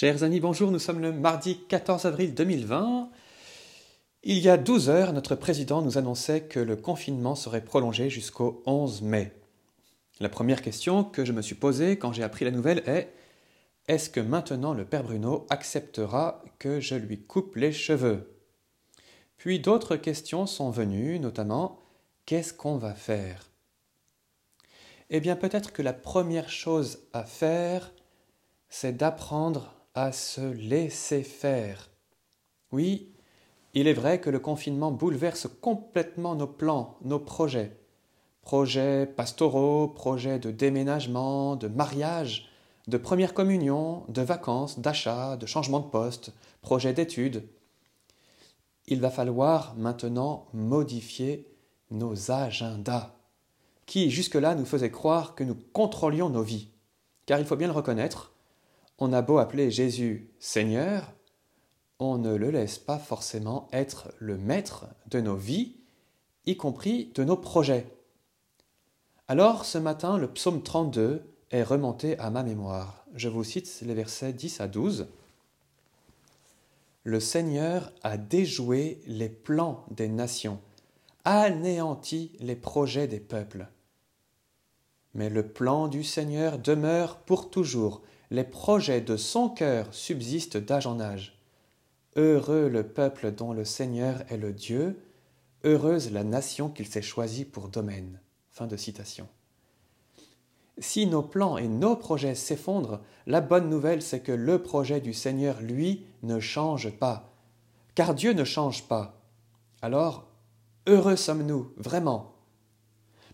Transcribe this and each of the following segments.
Chers amis, bonjour, nous sommes le mardi 14 avril 2020. Il y a 12 heures, notre président nous annonçait que le confinement serait prolongé jusqu'au 11 mai. La première question que je me suis posée quand j'ai appris la nouvelle est Est-ce que maintenant le Père Bruno acceptera que je lui coupe les cheveux? Puis d'autres questions sont venues, notamment Qu'est-ce qu'on va faire? Eh bien peut-être que la première chose à faire, c'est d'apprendre à se laisser faire. Oui, il est vrai que le confinement bouleverse complètement nos plans, nos projets. Projets pastoraux, projets de déménagement, de mariage, de première communion, de vacances, d'achat, de changement de poste, projets d'études. Il va falloir maintenant modifier nos agendas, qui jusque-là nous faisaient croire que nous contrôlions nos vies. Car il faut bien le reconnaître, on a beau appeler Jésus Seigneur, on ne le laisse pas forcément être le maître de nos vies, y compris de nos projets. Alors ce matin, le psaume 32 est remonté à ma mémoire. Je vous cite les versets 10 à 12. Le Seigneur a déjoué les plans des nations, anéanti les projets des peuples. Mais le plan du Seigneur demeure pour toujours, les projets de son cœur subsistent d'âge en âge. Heureux le peuple dont le Seigneur est le Dieu, heureuse la nation qu'il s'est choisie pour domaine. Si nos plans et nos projets s'effondrent, la bonne nouvelle c'est que le projet du Seigneur, lui, ne change pas. Car Dieu ne change pas. Alors, heureux sommes-nous, vraiment?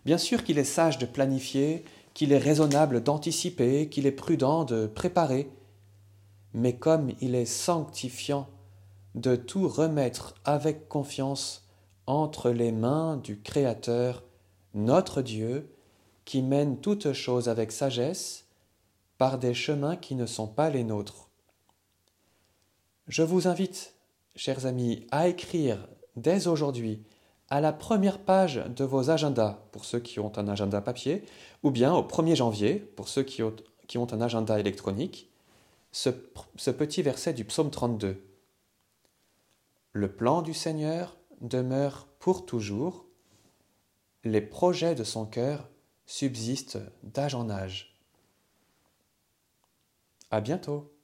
Bien sûr qu'il est sage de planifier, qu'il est raisonnable d'anticiper, qu'il est prudent de préparer, mais comme il est sanctifiant de tout remettre avec confiance entre les mains du Créateur, notre Dieu, qui mène toutes choses avec sagesse, par des chemins qui ne sont pas les nôtres. Je vous invite, chers amis, à écrire dès aujourd'hui à la première page de vos agendas, pour ceux qui ont un agenda papier, ou bien au 1er janvier, pour ceux qui ont, un agenda électronique, ce, ce petit verset du psaume 32. Le plan du Seigneur demeure pour toujours, les projets de son cœur subsistent d'âge en âge. À bientôt.